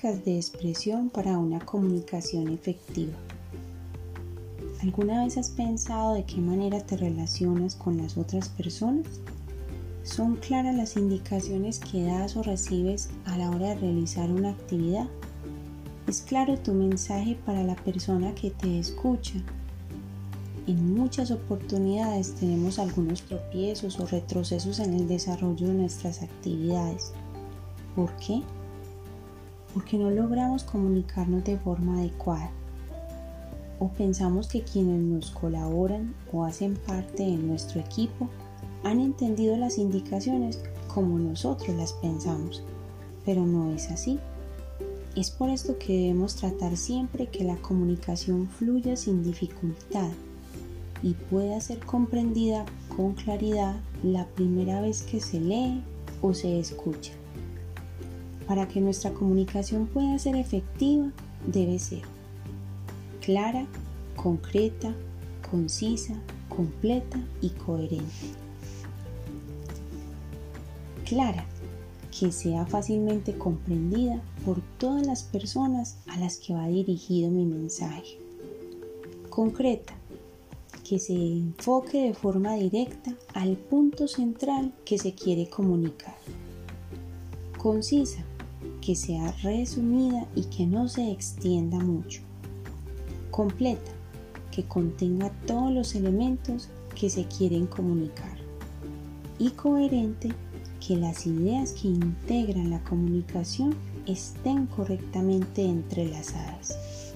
De expresión para una comunicación efectiva. ¿Alguna vez has pensado de qué manera te relacionas con las otras personas? ¿Son claras las indicaciones que das o recibes a la hora de realizar una actividad? ¿Es claro tu mensaje para la persona que te escucha? En muchas oportunidades tenemos algunos tropiezos o retrocesos en el desarrollo de nuestras actividades. ¿Por qué? Porque no logramos comunicarnos de forma adecuada. O pensamos que quienes nos colaboran o hacen parte de nuestro equipo han entendido las indicaciones como nosotros las pensamos, pero no es así. Es por esto que debemos tratar siempre que la comunicación fluya sin dificultad y pueda ser comprendida con claridad la primera vez que se lee o se escucha. Para que nuestra comunicación pueda ser efectiva, debe ser clara, concreta, concisa, completa y coherente clara, que sea fácilmente comprendida por todas las personas a las que va dirigido mi mensaje. Concreta, que se enfoque de forma directa al punto central que se quiere comunicar. Concisa, que sea resumida y que no se extienda mucho. Completa, que contenga todos los elementos que se quieren comunicar. Y coherente, que las ideas que integran la comunicación estén correctamente entrelazadas.